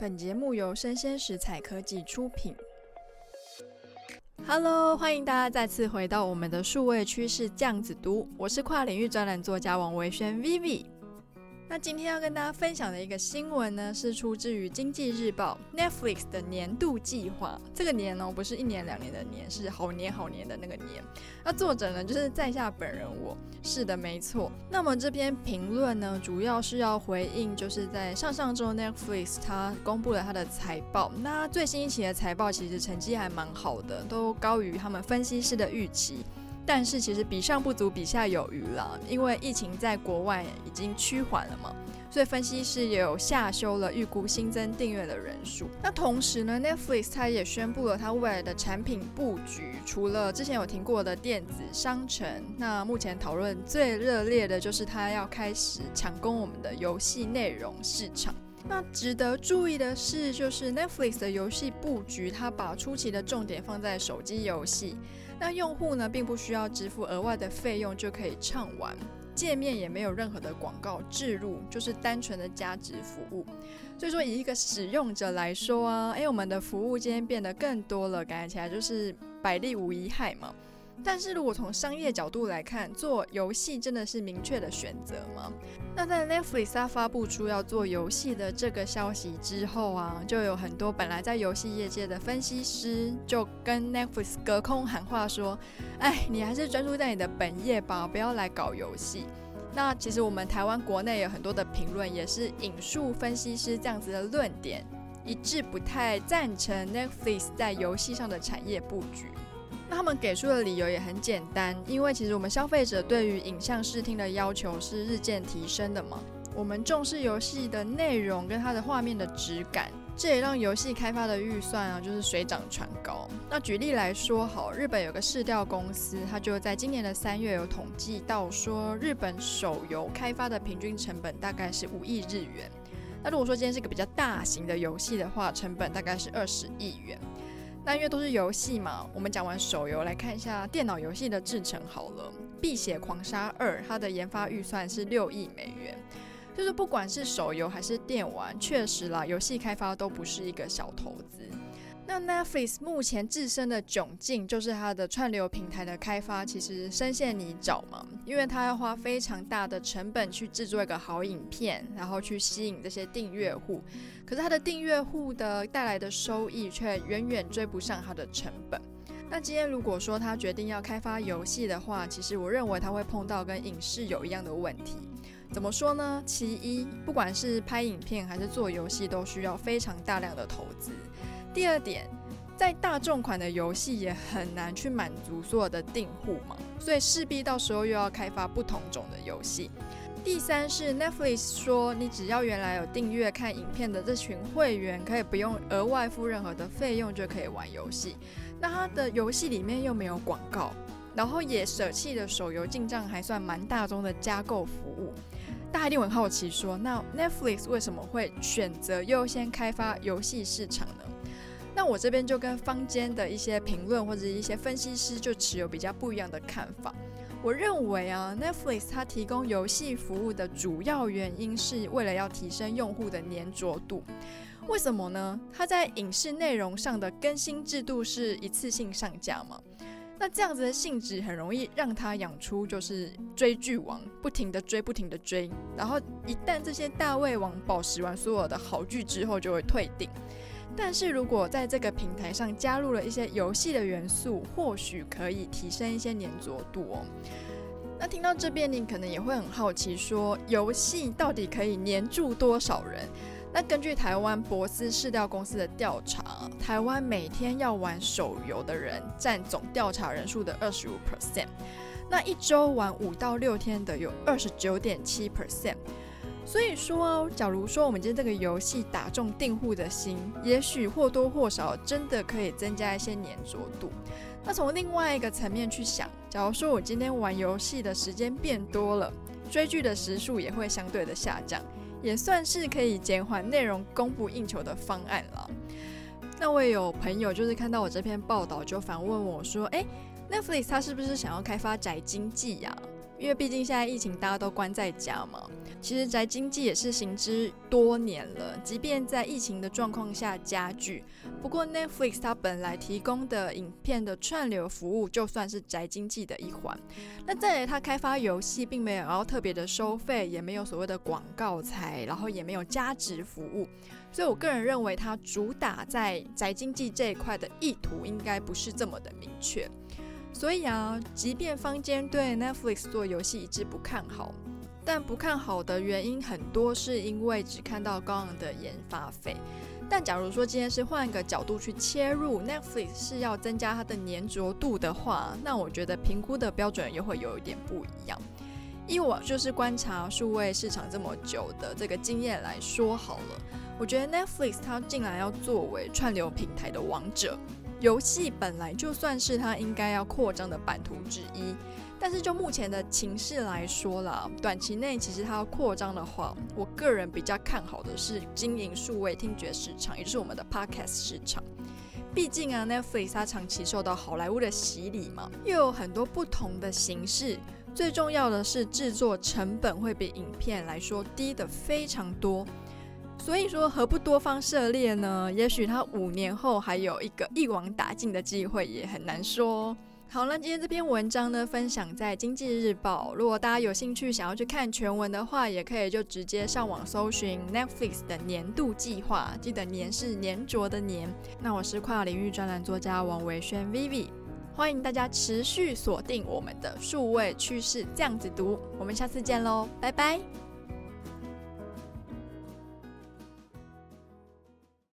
本节目由生鲜食材科技出品。Hello，欢迎大家再次回到我们的数位趋势酱子读，我是跨领域专栏作家王维轩 Vivi。那今天要跟大家分享的一个新闻呢，是出自于《经济日报》Netflix 的年度计划。这个年呢，不是一年两年的年，是好年好年的那个年。那作者呢，就是在下本人我。是的，没错。那么这篇评论呢，主要是要回应，就是在上上周 Netflix 它公布了它的财报。那最新一期的财报其实成绩还蛮好的，都高于他们分析师的预期。但是其实比上不足，比下有余了，因为疫情在国外已经趋缓了嘛，所以分析师也有下修了预估新增订阅的人数。那同时呢，Netflix 它也宣布了它未来的产品布局，除了之前有听过的电子商城，那目前讨论最热烈的就是它要开始抢攻我们的游戏内容市场。那值得注意的是，就是 Netflix 的游戏布局，它把初期的重点放在手机游戏。那用户呢，并不需要支付额外的费用就可以畅玩，界面也没有任何的广告置入，就是单纯的加值服务。所以说，以一个使用者来说啊，诶，我们的服务今天变得更多了，感觉起来就是百利无一害嘛。但是如果从商业角度来看，做游戏真的是明确的选择吗？那在 Netflix 它发布出要做游戏的这个消息之后啊，就有很多本来在游戏业界的分析师就跟 Netflix 隔空喊话说：“哎，你还是专注在你的本业吧，不要来搞游戏。”那其实我们台湾国内有很多的评论也是引述分析师这样子的论点，一致不太赞成 Netflix 在游戏上的产业布局。他们给出的理由也很简单，因为其实我们消费者对于影像视听的要求是日渐提升的嘛。我们重视游戏的内容跟它的画面的质感，这也让游戏开发的预算啊就是水涨船高。那举例来说，好，日本有个市调公司，它就在今年的三月有统计到说，日本手游开发的平均成本大概是五亿日元。那如果说今天是个比较大型的游戏的话，成本大概是二十亿元。那因为都是游戏嘛，我们讲完手游，来看一下电脑游戏的制成好了。《碧血狂杀二》它的研发预算是六亿美元，就是不管是手游还是电玩，确实啦，游戏开发都不是一个小投资。那 Netflix 目前自身的窘境，就是它的串流平台的开发其实深陷泥沼嘛，因为它要花非常大的成本去制作一个好影片，然后去吸引这些订阅户，可是它的订阅户的带来的收益却远远追不上它的成本。那今天如果说他决定要开发游戏的话，其实我认为他会碰到跟影视有一样的问题。怎么说呢？其一，不管是拍影片还是做游戏，都需要非常大量的投资。第二点，在大众款的游戏也很难去满足所有的订户嘛，所以势必到时候又要开发不同种的游戏。第三是 Netflix 说，你只要原来有订阅看影片的这群会员，可以不用额外付任何的费用就可以玩游戏。那它的游戏里面又没有广告，然后也舍弃了手游进账还算蛮大宗的加购服务。大家一定很好奇说，那 Netflix 为什么会选择优先开发游戏市场呢？我这边就跟坊间的一些评论或者一些分析师就持有比较不一样的看法。我认为啊，Netflix 它提供游戏服务的主要原因是为了要提升用户的黏着度。为什么呢？它在影视内容上的更新制度是一次性上架嘛？那这样子的性质很容易让它养出就是追剧王，不停的追，不停的追。然后一旦这些大胃王饱食完所有的好剧之后，就会退订。但是如果在这个平台上加入了一些游戏的元素，或许可以提升一些黏着度哦。那听到这边，你可能也会很好奇，说游戏到底可以黏住多少人？那根据台湾博思市调公司的调查，台湾每天要玩手游的人占总调查人数的二十五 percent，那一周玩五到六天的有二十九点七 percent。所以说，假如说我们今天这个游戏打中订户的心，也许或多或少真的可以增加一些黏着度。那从另外一个层面去想，假如说我今天玩游戏的时间变多了，追剧的时数也会相对的下降，也算是可以减缓内容供不应求的方案了。那我也有朋友就是看到我这篇报道，就反问我说：“诶，Netflix 它是不是想要开发宅经济呀？”因为毕竟现在疫情大家都关在家嘛。其实宅经济也是行之多年了，即便在疫情的状况下加剧。不过 Netflix 它本来提供的影片的串流服务，就算是宅经济的一环。那再来，它开发游戏并没有要特别的收费，也没有所谓的广告财，然后也没有加值服务。所以我个人认为，它主打在宅经济这一块的意图，应该不是这么的明确。所以啊，即便坊间对 Netflix 做游戏一致不看好。但不看好的原因很多，是因为只看到高昂的研发费。但假如说今天是换一个角度去切入，Netflix 是要增加它的粘着度的话，那我觉得评估的标准又会有一点不一样。以我就是观察数位市场这么久的这个经验来说好了，我觉得 Netflix 它进来要作为串流平台的王者，游戏本来就算是它应该要扩张的版图之一。但是就目前的情势来说啦，短期内其实它要扩张的话，我个人比较看好的是经营数位听觉市场，也就是我们的 Podcast 市场。毕竟啊，Netflix 它长期受到好莱坞的洗礼嘛，又有很多不同的形式。最重要的是制作成本会比影片来说低得非常多。所以说，何不多方涉猎呢？也许他五年后还有一个一网打尽的机会，也很难说。好了，今天这篇文章呢，分享在《经济日报》。如果大家有兴趣想要去看全文的话，也可以就直接上网搜寻 Netflix 的年度计划，记得“年”是粘着的“年”。那我是跨领域专栏作家王维轩 Vivi，欢迎大家持续锁定我们的数位趋势酱子读，我们下次见喽，拜拜。